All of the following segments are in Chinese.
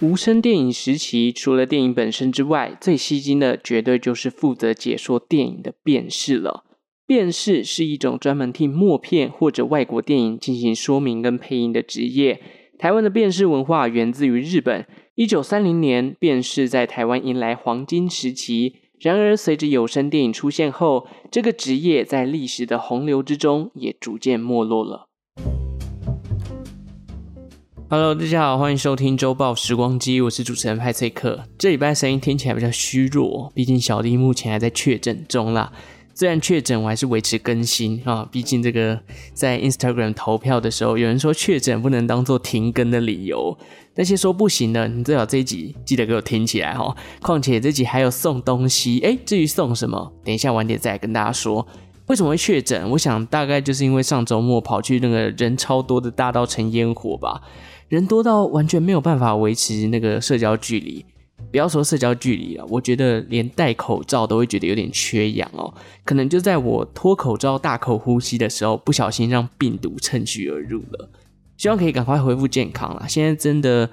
无声电影时期，除了电影本身之外，最吸睛的绝对就是负责解说电影的辩士了。辩士是一种专门替默片或者外国电影进行说明跟配音的职业。台湾的辩士文化源自于日本。一九三零年，辩士在台湾迎来黄金时期。然而，随着有声电影出现后，这个职业在历史的洪流之中也逐渐没落了。Hello，大家好，欢迎收听周报时光机，我是主持人派翠克。这礼拜声音听起来比较虚弱，毕竟小弟目前还在确诊中啦。虽然确诊，我还是维持更新啊，毕竟这个在 Instagram 投票的时候，有人说确诊不能当做停更的理由，那些说不行的，你最好这一集记得给我听起来哈。况且这集还有送东西，诶，至于送什么，等一下晚点再跟大家说。为什么会确诊？我想大概就是因为上周末跑去那个人超多的大稻城烟火吧。人多到完全没有办法维持那个社交距离，不要说社交距离了，我觉得连戴口罩都会觉得有点缺氧哦。可能就在我脱口罩大口呼吸的时候，不小心让病毒趁虚而入了。希望可以赶快恢复健康啦。现在真的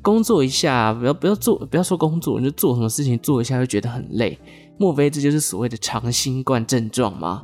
工作一下，不要不要做，不要说工作，你就做什么事情做一下就觉得很累。莫非这就是所谓的长新冠症状吗？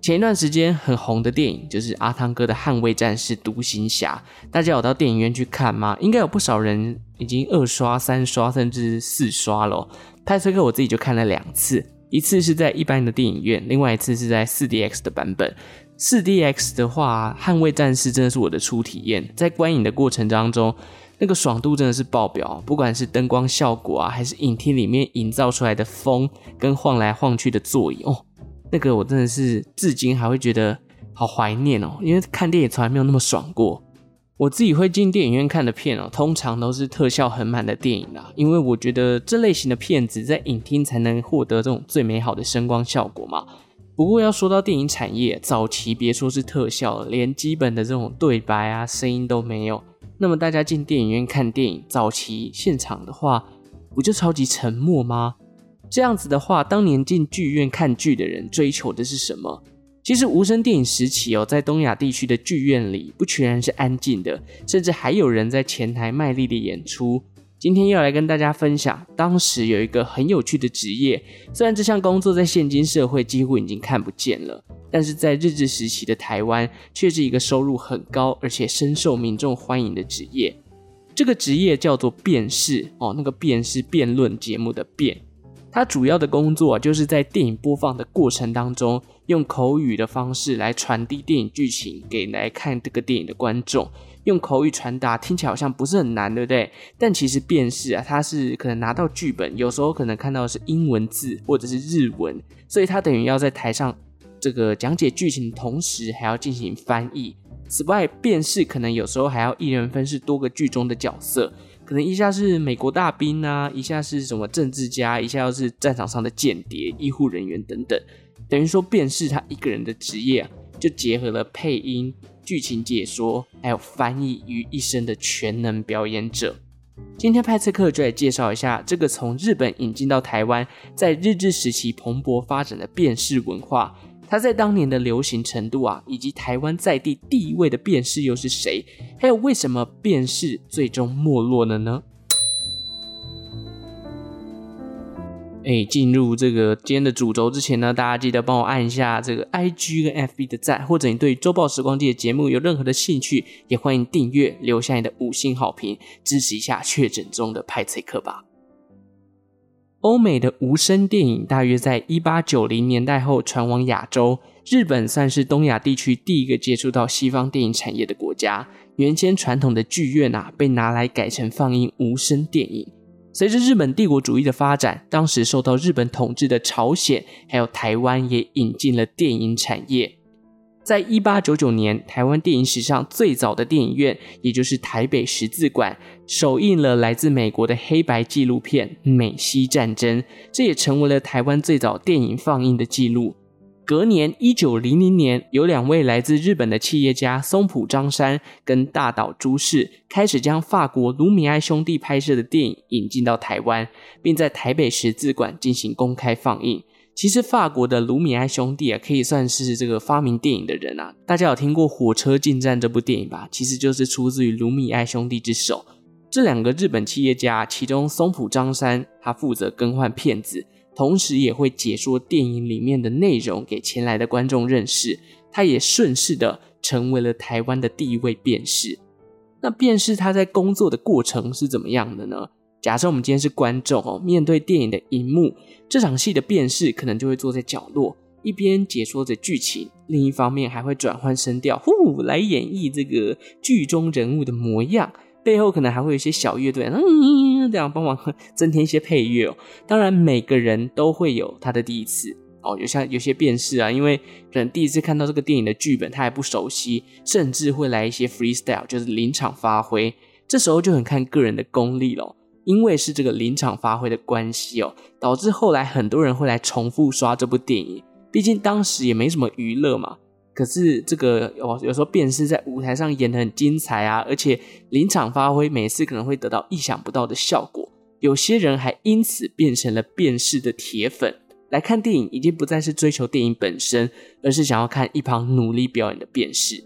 前一段时间很红的电影就是阿汤哥的《捍卫战士独行侠》，大家有到电影院去看吗？应该有不少人已经二刷、三刷甚至四刷了。派崔克我自己就看了两次，一次是在一般的电影院，另外一次是在 4DX 的版本。4DX 的话，《捍卫战士》真的是我的初体验，在观影的过程当中，那个爽度真的是爆表，不管是灯光效果啊，还是影厅里面营造出来的风跟晃来晃去的座椅哦。那个我真的是至今还会觉得好怀念哦，因为看电影从来没有那么爽过。我自己会进电影院看的片哦，通常都是特效很满的电影啦，因为我觉得这类型的片子在影厅才能获得这种最美好的声光效果嘛。不过要说到电影产业，早期别说是特效，连基本的这种对白啊、声音都没有。那么大家进电影院看电影，早期现场的话，不就超级沉默吗？这样子的话，当年进剧院看剧的人追求的是什么？其实无声电影时期哦，在东亚地区的剧院里，不全然是安静的，甚至还有人在前台卖力的演出。今天要来跟大家分享，当时有一个很有趣的职业，虽然这项工作在现今社会几乎已经看不见了，但是在日治时期的台湾，却是一个收入很高而且深受民众欢迎的职业。这个职业叫做辩士哦，那个辩是辩论节目的辩。他主要的工作就是在电影播放的过程当中，用口语的方式来传递电影剧情给来看这个电影的观众。用口语传达听起来好像不是很难，对不对？但其实辨识啊，他是可能拿到剧本，有时候可能看到的是英文字或者是日文，所以他等于要在台上这个讲解剧情的同时，还要进行翻译。此外，辨识可能有时候还要一人分饰多个剧中的角色。可能一下是美国大兵啊，一下是什么政治家，一下又是战场上的间谍、医护人员等等，等于说辩士他一个人的职业，就结合了配音、剧情解说，还有翻译于一身的全能表演者。今天派翠克就来介绍一下这个从日本引进到台湾，在日治时期蓬勃发展的辩士文化。他在当年的流行程度啊，以及台湾在地地位的辩士又是谁？还有为什么辩士最终没落了呢？哎，进入这个今天的主轴之前呢，大家记得帮我按一下这个 IG 跟 FB 的赞，或者你对周报时光机的节目有任何的兴趣，也欢迎订阅，留下你的五星好评，支持一下确诊中的派翠克吧。欧美的无声电影大约在一八九零年代后传往亚洲，日本算是东亚地区第一个接触到西方电影产业的国家。原先传统的剧院啊，被拿来改成放映无声电影。随着日本帝国主义的发展，当时受到日本统治的朝鲜还有台湾也引进了电影产业。在一八九九年，台湾电影史上最早的电影院，也就是台北十字馆，首映了来自美国的黑白纪录片《美西战争》，这也成为了台湾最早电影放映的记录。隔年，一九零零年，有两位来自日本的企业家松浦张山跟大岛渚世，开始将法国卢米埃兄弟拍摄的电影引进到台湾，并在台北十字馆进行公开放映。其实法国的卢米埃兄弟啊，可以算是这个发明电影的人啊。大家有听过《火车进站》这部电影吧？其实就是出自于卢米埃兄弟之手。这两个日本企业家，其中松浦张三他负责更换片子，同时也会解说电影里面的内容给前来的观众认识。他也顺势的成为了台湾的第一位辩士。那辩士他在工作的过程是怎么样的呢？假设我们今天是观众哦，面对电影的荧幕，这场戏的辩士可能就会坐在角落，一边解说着剧情，另一方面还会转换声调，呼来演绎这个剧中人物的模样。背后可能还会有一些小乐队，嗯，这样帮忙 增添一些配乐哦。当然，每个人都会有他的第一次哦。有像有些辩士啊，因为可能第一次看到这个电影的剧本，他还不熟悉，甚至会来一些 freestyle，就是临场发挥。这时候就很看个人的功力了。因为是这个临场发挥的关系哦，导致后来很多人会来重复刷这部电影。毕竟当时也没什么娱乐嘛。可是这个有有时候辩士在舞台上演得很精彩啊，而且临场发挥，每次可能会得到意想不到的效果。有些人还因此变成了辩士的铁粉。来看电影已经不再是追求电影本身，而是想要看一旁努力表演的辩士。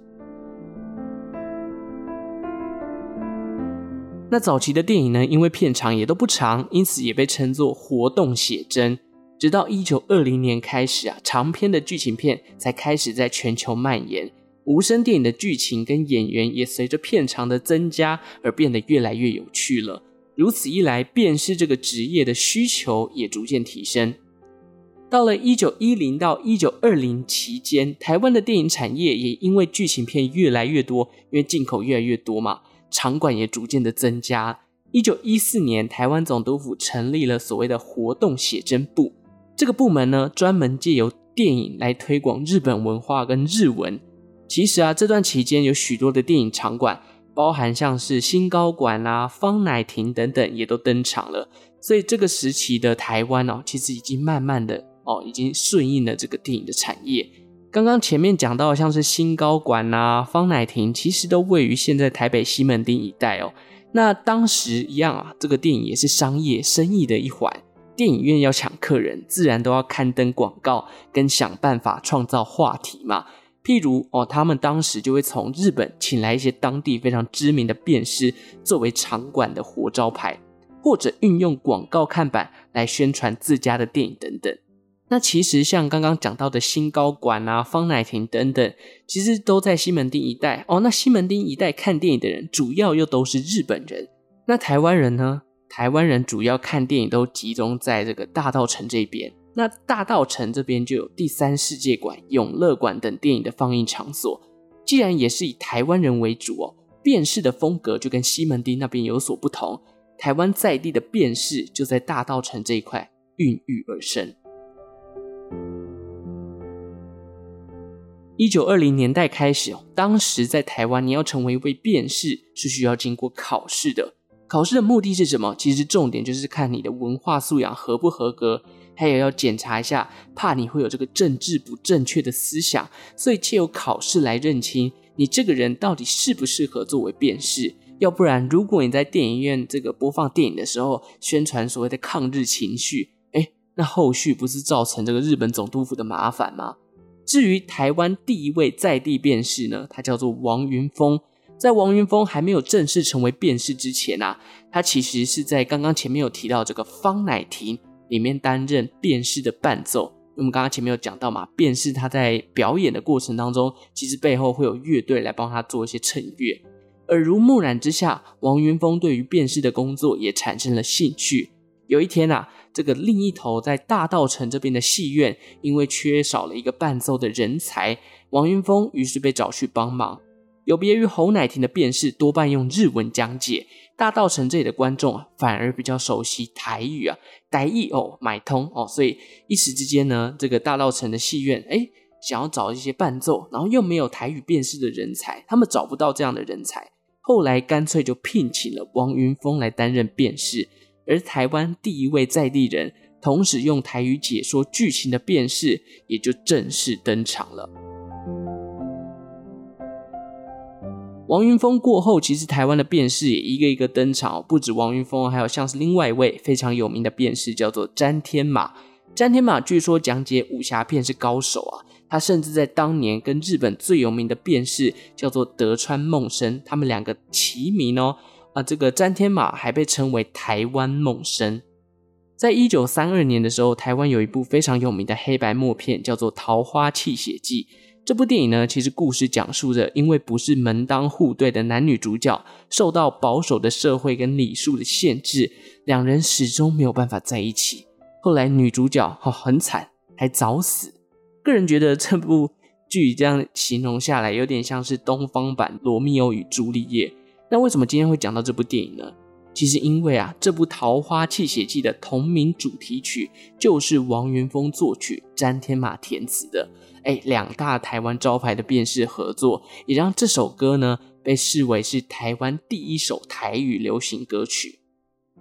那早期的电影呢，因为片长也都不长，因此也被称作活动写真。直到一九二零年开始啊，长篇的剧情片才开始在全球蔓延。无声电影的剧情跟演员也随着片长的增加而变得越来越有趣了。如此一来，辩士这个职业的需求也逐渐提升。到了一九一零到一九二零期间，台湾的电影产业也因为剧情片越来越多，因为进口越来越多嘛。场馆也逐渐的增加。一九一四年，台湾总督府成立了所谓的活动写真部。这个部门呢，专门借由电影来推广日本文化跟日文。其实啊，这段期间有许多的电影场馆，包含像是新高馆啦、方乃亭等等，也都登场了。所以这个时期的台湾哦，其实已经慢慢的哦，已经顺应了这个电影的产业。刚刚前面讲到，像是新高馆呐、啊、方乃亭，其实都位于现在台北西门町一带哦。那当时一样啊，这个电影也是商业生意的一环，电影院要抢客人，自然都要刊登广告，跟想办法创造话题嘛。譬如哦，他们当时就会从日本请来一些当地非常知名的辩师，作为场馆的活招牌，或者运用广告看板来宣传自家的电影等等。那其实像刚刚讲到的新高馆啊、方乃亭等等，其实都在西门町一带哦。那西门町一带看电影的人，主要又都是日本人。那台湾人呢？台湾人主要看电影都集中在这个大稻城这边。那大稻城这边就有第三世界馆、永乐馆等电影的放映场所。既然也是以台湾人为主哦，辩士的风格就跟西门町那边有所不同。台湾在地的辩士就在大稻城这一块孕育而生。一九二零年代开始，当时在台湾，你要成为一位辩士是需要经过考试的。考试的目的是什么？其实重点就是看你的文化素养合不合格，还有要检查一下，怕你会有这个政治不正确的思想，所以借由考试来认清你这个人到底适不适合作为辩士。要不然，如果你在电影院这个播放电影的时候宣传所谓的抗日情绪，诶，那后续不是造成这个日本总督府的麻烦吗？至于台湾第一位在地辩士呢，他叫做王云峰。在王云峰还没有正式成为辩士之前啊，他其实是在刚刚前面有提到这个方乃亭里面担任辩士的伴奏。我们刚刚前面有讲到嘛，辩士他在表演的过程当中，其实背后会有乐队来帮他做一些衬乐。耳濡目染之下，王云峰对于辩士的工作也产生了兴趣。有一天啊，这个另一头在大稻城这边的戏院，因为缺少了一个伴奏的人才，王云峰于是被找去帮忙。有别于侯乃亭的辩士多半用日文讲解，大稻城这里的观众反而比较熟悉台语啊，台语哦买通哦，所以一时之间呢，这个大稻城的戏院，哎，想要找一些伴奏，然后又没有台语辨识的人才，他们找不到这样的人才，后来干脆就聘请了王云峰来担任辨识，而台湾第一位在地人，同时用台语解说剧情的辨识，也就正式登场了。王云峰过后，其实台湾的辨识也一个一个登场，不止王云峰，还有像是另外一位非常有名的辨识，叫做詹天马。詹天马据说讲解武侠片是高手啊，他甚至在当年跟日本最有名的辨识叫做德川梦生，他们两个齐名哦。啊，这个詹天马还被称为台湾梦生。在一九三二年的时候，台湾有一部非常有名的黑白默片，叫做《桃花泣血记》。这部电影呢，其实故事讲述着，因为不是门当户对的男女主角，受到保守的社会跟礼数的限制，两人始终没有办法在一起。后来女主角哦，很惨，还早死。个人觉得这部剧这样形容下来，有点像是东方版《罗密欧与朱丽叶》。那为什么今天会讲到这部电影呢？其实因为啊，这部《桃花泣血记》的同名主题曲就是王云峰作曲、詹天马填词的。哎，两大台湾招牌的辨识合作，也让这首歌呢被视为是台湾第一首台语流行歌曲。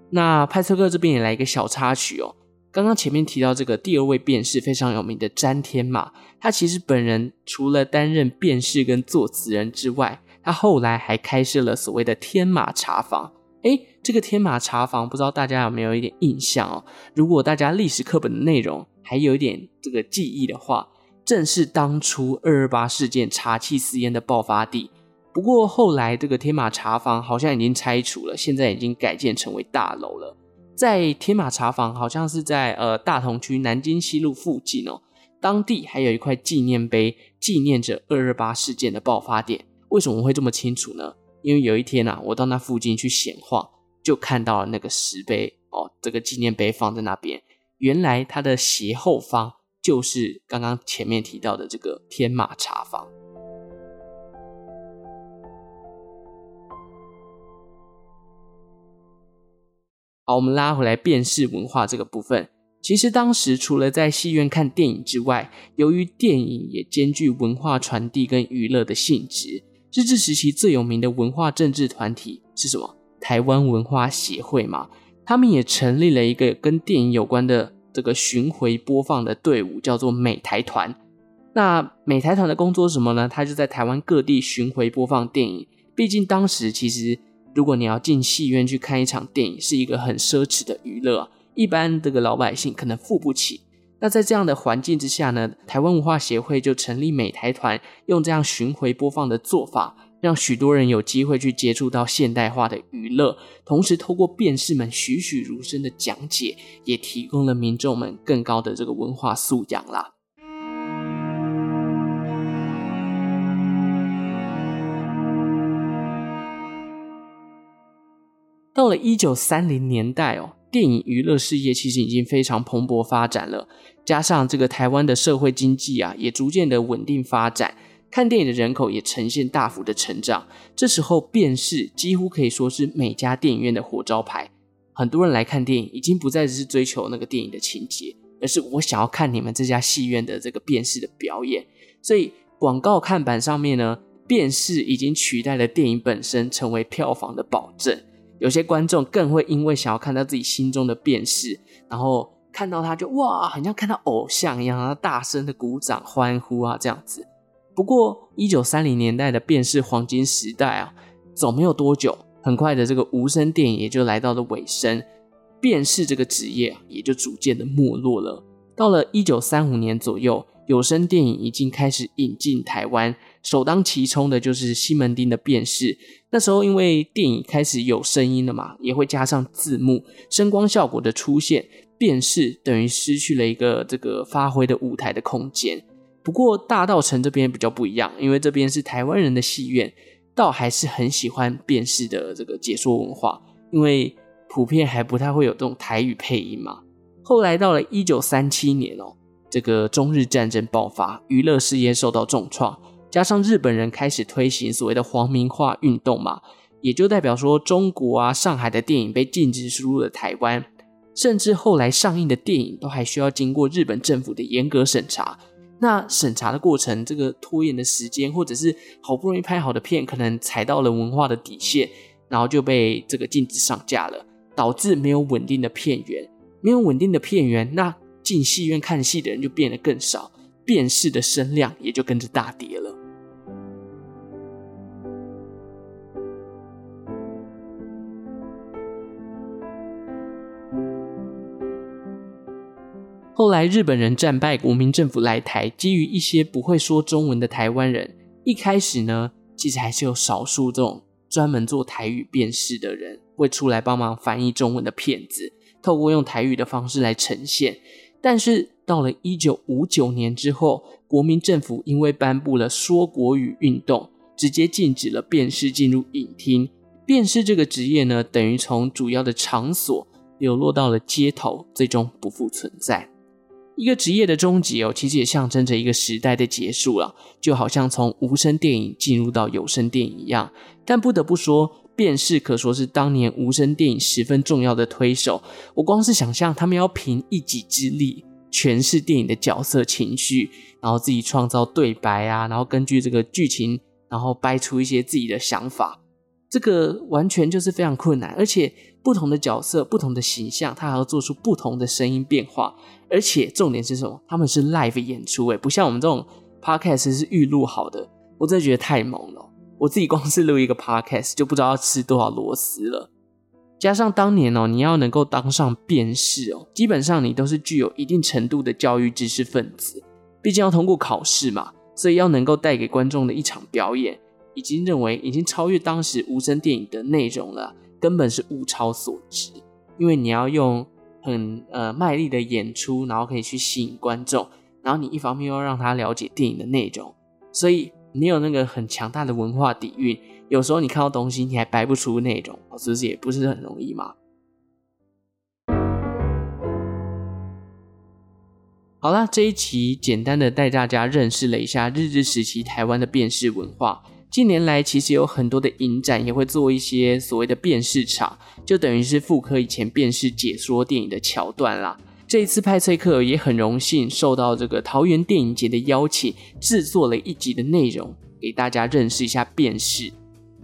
那派翠克这边也来一个小插曲哦。刚刚前面提到这个第二位辨识非常有名的詹天马，他其实本人除了担任辨识跟作词人之外，他后来还开设了所谓的天马茶坊。哎，这个天马茶坊不知道大家有没有一点印象哦？如果大家历史课本的内容还有一点这个记忆的话。正是当初二二八事件茶气私烟的爆发地，不过后来这个天马茶坊好像已经拆除了，现在已经改建成为大楼了。在天马茶坊好像是在呃大同区南京西路附近哦，当地还有一块纪念碑，纪念着二二八事件的爆发点。为什么会这么清楚呢？因为有一天啊，我到那附近去闲晃，就看到了那个石碑哦，这个纪念碑放在那边，原来它的斜后方。就是刚刚前面提到的这个天马茶坊。好，我们拉回来辨识文化这个部分。其实当时除了在戏院看电影之外，由于电影也兼具文化传递跟娱乐的性质，日治时期最有名的文化政治团体是什么？台湾文化协会嘛，他们也成立了一个跟电影有关的。这个巡回播放的队伍叫做美台团。那美台团的工作是什么呢？他就在台湾各地巡回播放电影。毕竟当时其实，如果你要进戏院去看一场电影，是一个很奢侈的娱乐，一般这个老百姓可能付不起。那在这样的环境之下呢，台湾文化协会就成立美台团，用这样巡回播放的做法。让许多人有机会去接触到现代化的娱乐，同时透过辨识们栩栩如生的讲解，也提供了民众们更高的这个文化素养啦。到了一九三零年代哦，电影娱乐事业其实已经非常蓬勃发展了，加上这个台湾的社会经济啊，也逐渐的稳定发展。看电影的人口也呈现大幅的成长，这时候辨识几乎可以说是每家电影院的活招牌。很多人来看电影，已经不再只是追求那个电影的情节，而是我想要看你们这家戏院的这个辨识的表演。所以广告看板上面呢，辨识已经取代了电影本身，成为票房的保证。有些观众更会因为想要看到自己心中的辨识，然后看到他就哇，很像看到偶像一样，然后大声的鼓掌欢呼啊，这样子。不过，一九三零年代的辨识黄金时代啊，走没有多久，很快的这个无声电影也就来到了尾声，辨识这个职业，也就逐渐的没落了。到了一九三五年左右，有声电影已经开始引进台湾，首当其冲的就是西门町的辨识。那时候因为电影开始有声音了嘛，也会加上字幕、声光效果的出现，电视等于失去了一个这个发挥的舞台的空间。不过大道城这边比较不一样，因为这边是台湾人的戏院，倒还是很喜欢电视的这个解说文化，因为普遍还不太会有这种台语配音嘛。后来到了一九三七年哦，这个中日战争爆发，娱乐事业受到重创，加上日本人开始推行所谓的皇民化运动嘛，也就代表说中国啊、上海的电影被禁止输入了台湾，甚至后来上映的电影都还需要经过日本政府的严格审查。那审查的过程，这个拖延的时间，或者是好不容易拍好的片，可能踩到了文化的底线，然后就被这个禁止上架了，导致没有稳定的片源，没有稳定的片源，那进戏院看戏的人就变得更少，辨识的声量也就跟着大跌了。后来日本人战败，国民政府来台，基于一些不会说中文的台湾人，一开始呢，其实还是有少数这种专门做台语辨识的人会出来帮忙翻译中文的片子，透过用台语的方式来呈现。但是到了一九五九年之后，国民政府因为颁布了说国语运动，直接禁止了辨识进入影厅。辨识这个职业呢，等于从主要的场所流落到了街头，最终不复存在。一个职业的终结哦，其实也象征着一个时代的结束了，就好像从无声电影进入到有声电影一样。但不得不说，辨识可说是当年无声电影十分重要的推手。我光是想象他们要凭一己之力诠释电影的角色情绪，然后自己创造对白啊，然后根据这个剧情，然后掰出一些自己的想法，这个完全就是非常困难，而且不同的角色、不同的形象，他还要做出不同的声音变化。而且重点是什么？他们是 live 演出，诶，不像我们这种 podcast 是预录好的。我真的觉得太猛了。我自己光是录一个 podcast 就不知道要吃多少螺丝了。加上当年哦，你要能够当上辨识哦，基本上你都是具有一定程度的教育知识分子。毕竟要通过考试嘛，所以要能够带给观众的一场表演，已经认为已经超越当时无声电影的内容了，根本是物超所值。因为你要用。很呃卖力的演出，然后可以去吸引观众，然后你一方面又要让他了解电影的内容，所以你有那个很强大的文化底蕴。有时候你看到东西，你还掰不出内容，是不是也不是很容易嘛？好啦，这一期简单的带大家认识了一下日治时期台湾的辨识文化。近年来，其实有很多的影展也会做一些所谓的辨识场，就等于是复刻以前辨识解说电影的桥段啦。这一次派翠克也很荣幸受到这个桃园电影节的邀请，制作了一集的内容，给大家认识一下辨识。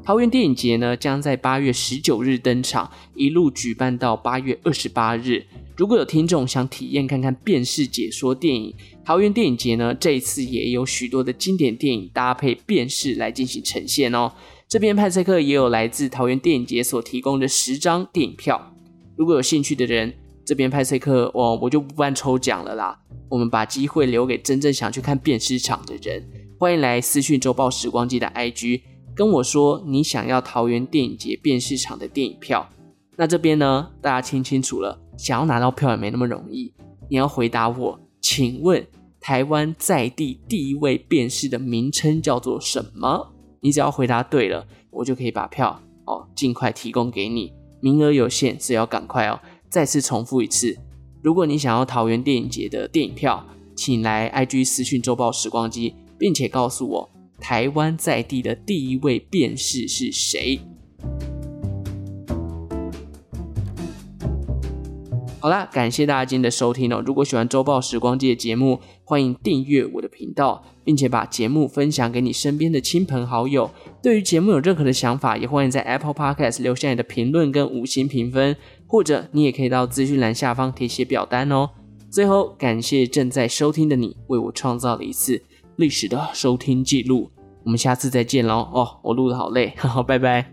桃园电影节呢，将在八月十九日登场，一路举办到八月二十八日。如果有听众想体验看看辨识解说电影，桃园电影节呢，这一次也有许多的经典电影搭配辨识来进行呈现哦。这边派赛克也有来自桃园电影节所提供的十张电影票，如果有兴趣的人，这边派赛克哦，我就不办抽奖了啦。我们把机会留给真正想去看辨识场的人，欢迎来私讯周报时光机的 IG。跟我说你想要桃园电影节辨识场的电影票，那这边呢，大家听清楚了，想要拿到票也没那么容易。你要回答我，请问台湾在地第一位辨识的名称叫做什么？你只要回答对了，我就可以把票哦尽快提供给你，名额有限，所以要赶快哦。再次重复一次，如果你想要桃园电影节的电影票，请来 IG 私讯周报时光机，并且告诉我。台湾在地的第一位辨识是谁？好啦，感谢大家今天的收听哦。如果喜欢周报时光机的节目，欢迎订阅我的频道，并且把节目分享给你身边的亲朋好友。对于节目有任何的想法，也欢迎在 Apple Podcast 留下你的评论跟五星评分，或者你也可以到资讯栏下方填写表单哦。最后，感谢正在收听的你，为我创造了一次。历史的收听记录，我们下次再见喽！哦，我录得好累，哈哈，拜拜。